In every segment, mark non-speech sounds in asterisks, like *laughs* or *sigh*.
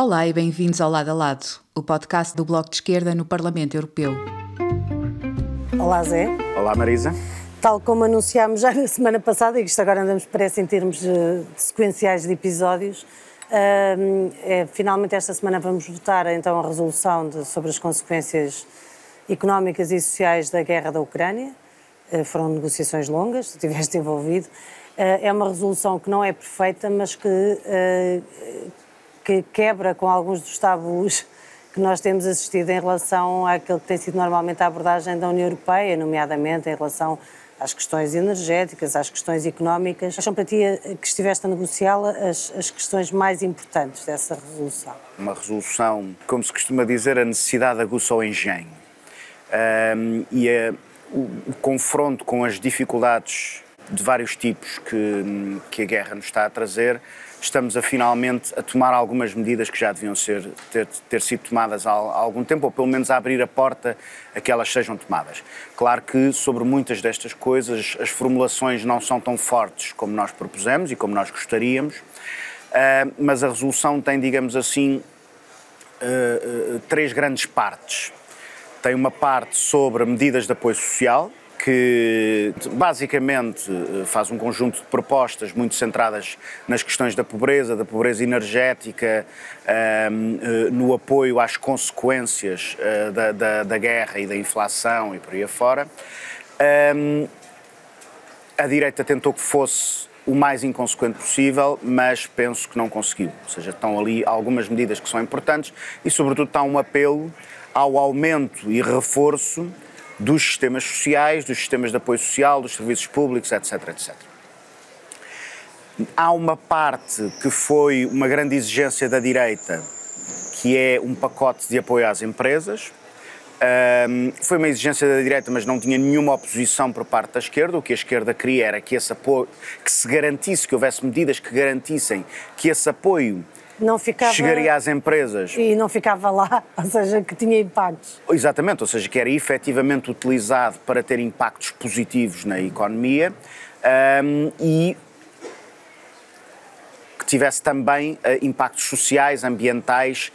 Olá e bem-vindos ao Lado a Lado, o podcast do Bloco de Esquerda no Parlamento Europeu. Olá, Zé. Olá, Marisa. Tal como anunciámos já *laughs* na semana passada, e isto agora andamos, parece, em termos de, sequenciais de episódios, uh, é, finalmente esta semana vamos votar então a resolução de, sobre as consequências económicas e sociais da guerra da Ucrânia. Uh, foram negociações longas, tu estiveste *laughs* envolvido. Uh, é uma resolução que não é perfeita, mas que, que quebra com alguns dos tabus que nós temos assistido em relação àquilo que tem sido normalmente a abordagem da União Europeia, nomeadamente em relação às questões energéticas, às questões económicas. São para ti, eh, que estiveste a negociá-la, as, as questões mais importantes dessa resolução? Uma resolução, como se costuma dizer, a necessidade aguça o engenho. Um, e a, o, o confronto com as dificuldades de vários tipos que, que a guerra nos está a trazer estamos a finalmente a tomar algumas medidas que já deviam ser, ter, ter sido tomadas há, há, algum tempo, ou pelo menos a abrir a porta a que elas sejam tomadas. Claro que sobre muitas destas coisas as formulações não são tão fortes como nós propusemos e como nós gostaríamos, uh, mas a resolução tem, digamos assim, uh, uh, três grandes partes. Tem uma parte sobre medidas de apoio social, que basicamente eh, faz um conjunto de propostas muito centradas nas questões da pobreza, da pobreza energética, ehm, eh, no apoio às consequências uh, da, da, da, guerra e da inflação e por aí afora. Ehm, a direita tentou que fosse o mais inconsequente possível, mas penso que não conseguiu. Ou seja, estão ali algumas medidas que são importantes e, sobretudo, está um apelo ao aumento e reforço dos sistemas sociais, dos sistemas de apoio social, dos serviços públicos, etc, etc. Há uma parte que foi uma grande exigência da direita, que é um pacote de apoio às empresas. Um, foi uma exigência da direita, mas não tinha nenhuma oposição por parte da esquerda. O que a esquerda queria era que esse apoio, que se garantisse, que houvesse medidas que garantissem que esse apoio não ficava... chegaria às empresas. E não ficava lá, *laughs* ou seja, que tinha impactos. Exatamente, ou seja, que era efetivamente utilizado para ter impactos positivos na economia um, e que tivesse também uh, impactos sociais, ambientais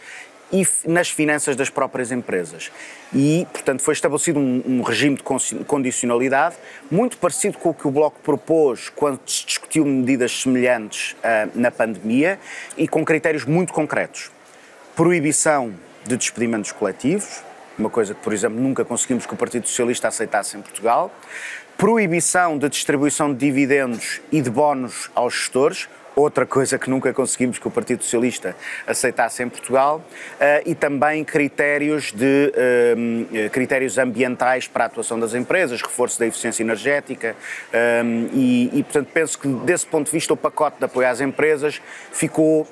e nas finanças das próprias empresas. E, portanto, foi estabelecido um, um, regime de condicionalidade muito parecido com o que o Bloco propôs quando se discutiu medidas semelhantes uh, na pandemia e com critérios muito concretos. Proibição de despedimentos coletivos, uma coisa que, por exemplo, nunca conseguimos que o Partido Socialista aceitasse em Portugal. Proibição de distribuição de dividendos e de bónus aos gestores, outra coisa que nunca conseguimos que o Partido Socialista aceitasse em Portugal, uh, e também critérios, de, uh, critérios ambientais para a atuação das empresas, reforço da eficiência energética, e, e, portanto, penso que desse ponto de vista o pacote de apoio às empresas ficou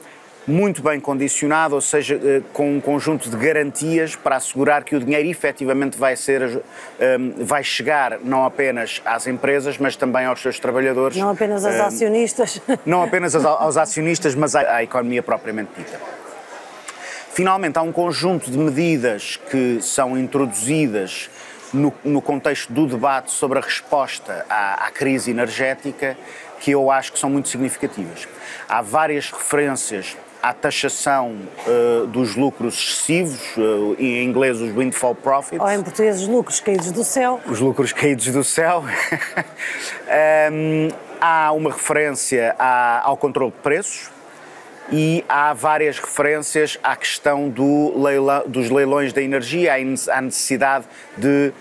muito bem condicionado, ou seja, eh, com um conjunto de garantias para assegurar que o dinheiro efetivamente vai ser, ehm, vai chegar não apenas às empresas, mas também aos seus trabalhadores. Não apenas aos ehm, acionistas. *laughs* Não apenas aos acionistas, mas à economia propriamente dita. Finalmente, há um conjunto de medidas que são introduzidas no, no contexto do debate sobre a resposta à, à crise energética que eu acho que são muito significativas. Há várias referências à taxação uh, dos lucros excessivos, uh, em inglês os windfall profits. Ou em português os lucros caídos do céu. Os lucros caídos do céu. um, *laughs* há uma referência à, ao controle de preços e há várias referências à questão do leila, dos leilões da energia, à necessidade de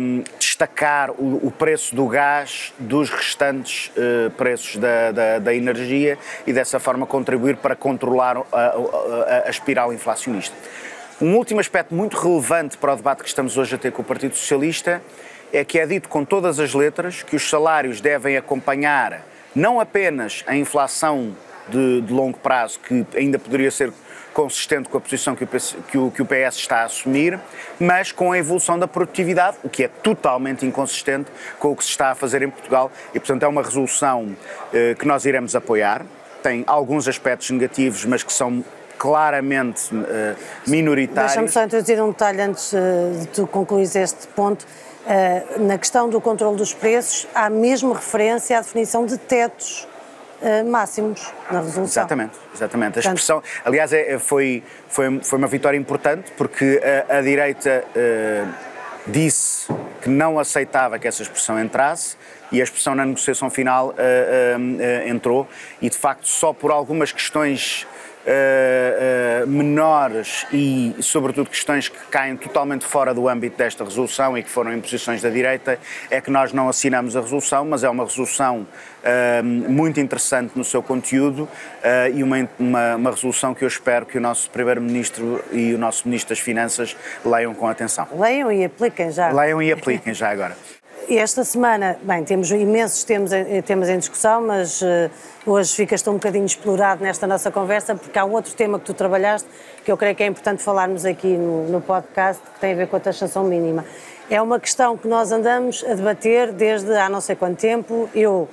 um, destacar o, o, preço do gás dos restantes uh, preços da, da, da, energia e dessa forma contribuir para controlar a, a, a, espiral inflacionista. Um último aspecto muito relevante para o debate que estamos hoje a ter com o Partido Socialista é que é dito com todas as letras que os salários devem acompanhar não apenas a inflação de, de longo prazo, que ainda poderia ser consistente com a posição que o, PS, que, o, que o PS está a assumir, mas com a evolução da produtividade, o que é totalmente inconsistente com o que se está a fazer em Portugal e, portanto, é uma resolução eh, que nós iremos apoiar. Tem alguns aspectos negativos, mas que são claramente uh, minoritários. Deixa-me só introduzir um detalhe antes uh, de tu concluires este ponto. Uh, na questão do controle dos preços, há mesmo referência à definição de tetos uh, máximos na resolução. Exatamente, exatamente. A expressão, aliás, é, foi, foi, foi uma vitória importante porque a, a direita uh, disse que não aceitava que essa expressão entrasse e a expressão na negociação final uh, entrou e de facto só por algumas questões uh, menores e, sobretudo, questões que caem totalmente fora do âmbito desta resolução e que foram imposições da direita, é que nós não assinamos a resolução, mas é uma resolução muito interessante no seu conteúdo e uma, uma, uma resolução que eu espero que o nosso Primeiro-Ministro e o nosso Ministro das Finanças leiam com atenção. Leiam e apliquem já. Leiam e apliquem já agora. *laughs* Esta semana, bem, temos imensos temas, temas em discussão, mas uh, hoje ficas um bocadinho explorado nesta nossa conversa, porque há outro tema que tu trabalhaste, que eu creio que é importante falarmos aqui no, no podcast, que tem a ver com a taxação mínima. É uma questão que nós andamos a debater desde há não sei quanto tempo. Eu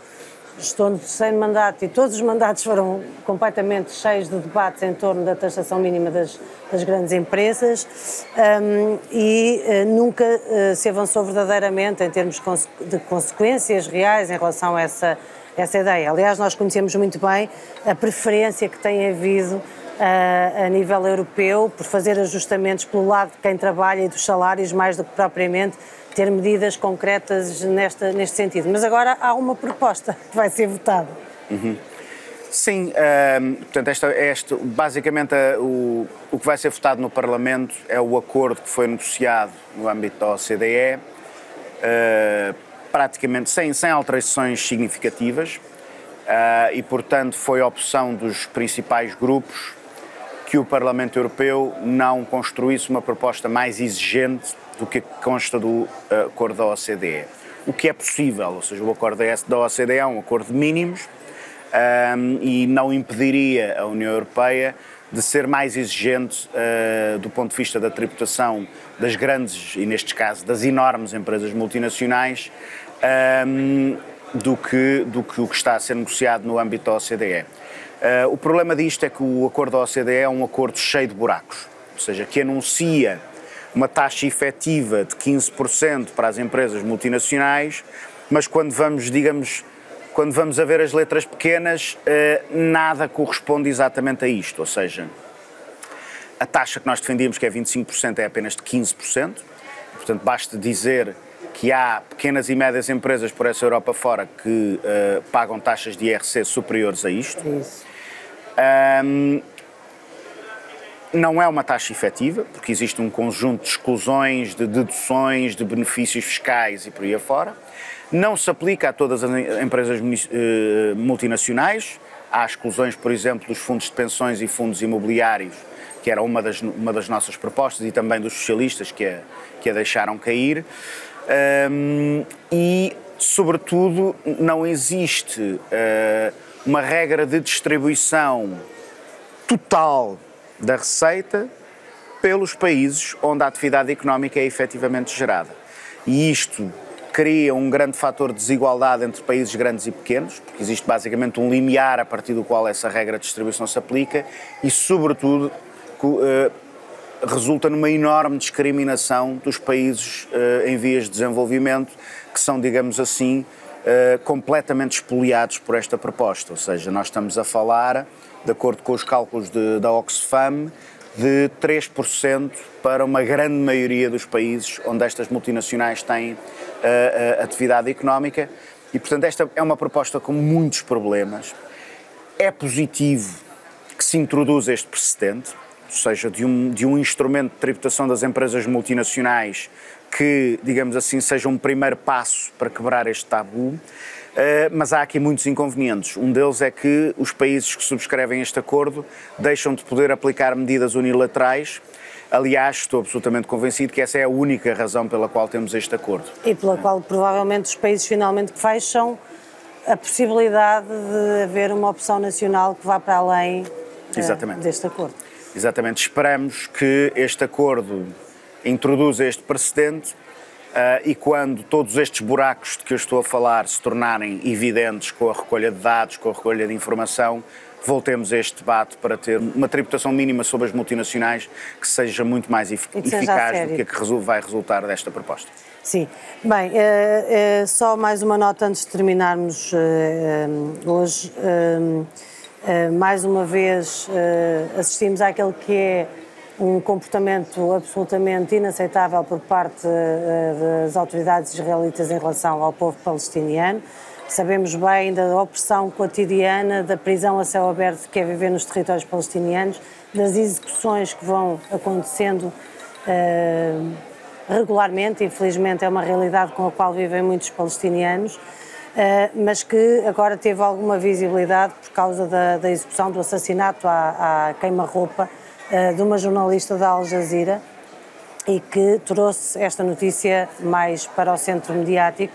estou terceiro mandato e todos os mandatos foram completamente cheios de debates em torno da taxação mínima das, das grandes empresas um, e uh, nunca uh, se avançou verdadeiramente em termos de consequências reais em relação a essa, essa ideia. Aliás, nós conhecemos muito bem a preferência que tem havido uh, a nível europeu por fazer ajustamentos pelo lado de quem trabalha e dos salários mais do que propriamente ter medidas concretas nesta, neste sentido. Mas agora há uma proposta que vai ser votada. Uhum. Sim, uh, portanto, esta, este, basicamente uh, o, o que vai ser votado no Parlamento é o acordo que foi negociado no âmbito da OCDE, uh, praticamente sem, sem alterações significativas, eh, e portanto foi a opção dos principais grupos que o Parlamento Europeu não construísse uma proposta mais exigente do que consta do uh, acordo da OCDE. O que é possível, ou seja, o acordo da OCDE é um acordo de mínimos um, e não impediria a União Europeia de ser mais exigente uh, do ponto de vista da tributação das grandes, e neste caso das enormes empresas multinacionais, um, do, que, do que o que está a ser negociado no âmbito da OCDE. Uh, o problema disto é que o acordo da OCDE é um acordo cheio de buracos, ou seja, que anuncia uma taxa efetiva de 15% para as empresas multinacionais, mas quando vamos, digamos, quando vamos a ver as letras pequenas, eh, nada corresponde exatamente a isto, ou seja, a taxa que nós defendíamos, que é 25%, é apenas de 15%, portanto basta dizer que há pequenas e médias empresas por essa Europa fora que uh, pagam taxas de IRC superiores a isto. Isso. Um, não é uma taxa efetiva, porque existe um conjunto de exclusões, de deduções, de benefícios fiscais e por aí afora. Não se aplica a todas as empresas eh, multinacionais. Há exclusões, por exemplo, dos fundos de pensões e fundos imobiliários, que era uma das, uma das nossas propostas, e também dos socialistas, que a, que a deixaram cair. Um, e, sobretudo, não existe uh, uma regra de distribuição total da receita pelos países onde a atividade económica é efetivamente gerada. E isto cria um grande fator de desigualdade entre países grandes e pequenos, porque existe basicamente um limiar a partir do qual essa regra de distribuição se aplica e, sobretudo, eh, resulta numa enorme discriminação dos países eh, em vias de desenvolvimento, que são, digamos assim, eh, completamente expoliados por esta proposta. Ou seja, nós estamos a falar de acordo com os cálculos de, da Oxfam, de 3% para uma grande maioria dos países onde estas multinacionais têm uh, uh, atividade económica. E, portanto, esta é uma proposta com muitos problemas. É positivo que se introduza este precedente, ou seja, de um, de um instrumento de tributação das empresas multinacionais que, digamos assim, seja um primeiro passo para quebrar este tabu. Eh, mas há aqui muitos inconvenientes. Um deles é que os países que subscrevem este acordo deixam de poder aplicar medidas unilaterais. Aliás, estou absolutamente convencido que essa é a única razão pela qual temos este acordo. E pela qual provavelmente os países finalmente fecham a possibilidade de haver uma opção nacional que vá para além Exatamente. deste acordo. Exatamente. Esperamos que este acordo introduza este precedente e quando todos estes buracos de que eu estou a falar se tornarem evidentes com a recolha de dados, com a recolha de informação, voltemos a este debate para ter uma tributação mínima sobre as multinacionais que seja muito mais eficaz do que a que vai resultar desta proposta. Sim. Bem, é, é, só mais uma nota antes de terminarmos hoje. mais uma vez assistimos àquele que é um comportamento absolutamente inaceitável por parte das autoridades israelitas em relação ao povo palestiniano. Sabemos bem da opressão cotidiana, da prisão a céu aberto que é viver nos territórios palestinianos, das execuções que vão acontecendo regularmente, infelizmente é uma realidade com a qual vivem muitos palestinianos, eh, mas que agora teve alguma visibilidade por causa da, da execução do assassinato à, à queima-roupa eh, de uma jornalista da Al Jazeera e que trouxe esta notícia mais para o centro mediático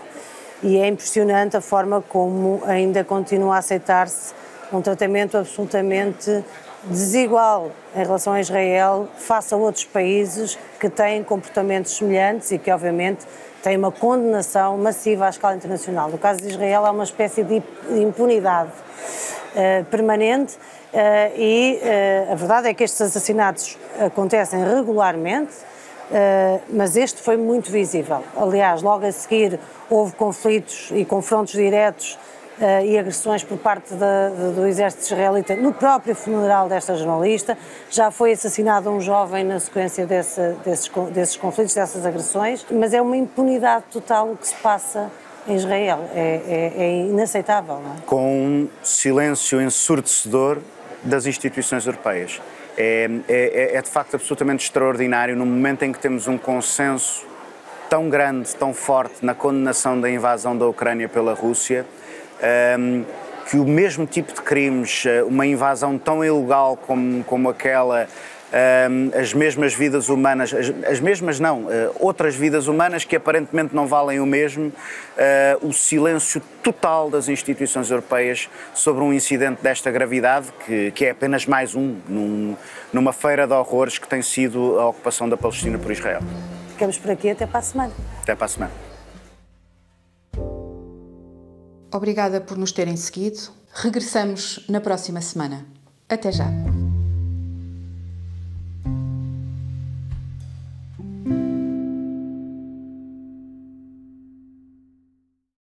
e é impressionante a forma como ainda continua a aceitar-se um tratamento absolutamente desigual em relação a Israel face a outros países que têm comportamentos semelhantes e que, obviamente, têm uma condenação massiva à escala internacional. No caso de Israel, há uma espécie de impunidade uh, permanente uh, e uh, a verdade é que estes assassinatos acontecem regularmente, mas este foi muito visível. Aliás, logo a seguir houve conflitos e confrontos diretos uh, e agressões por parte do exército israelita no próprio funeral desta jornalista. Já foi assassinado um jovem na sequência desse, desses, desses conflitos, dessas agressões, mas é uma impunidade total o que se passa em Israel. É, é, é inaceitável. Não é? Com um silêncio ensurdecedor das instituições europeias. É, é, é, de facto absolutamente extraordinário no momento em que temos um consenso tão grande, tão forte na condenação da invasão da Ucrânia pela Rússia, um, que o mesmo tipo de crimes, eh, uma invasão tão ilegal como, como aquela, as mesmas vidas humanas, as, as mesmas não, uh, outras vidas humanas que aparentemente não valem o mesmo, uh, o silêncio total das instituições europeias sobre um incidente desta gravidade, que, que é apenas mais um num, numa feira de horrores que tem sido a ocupação da Palestina por Israel. Ficamos por aqui até para a semana. Até para a semana. Obrigada por nos terem seguido. Regressamos na próxima semana. Até já!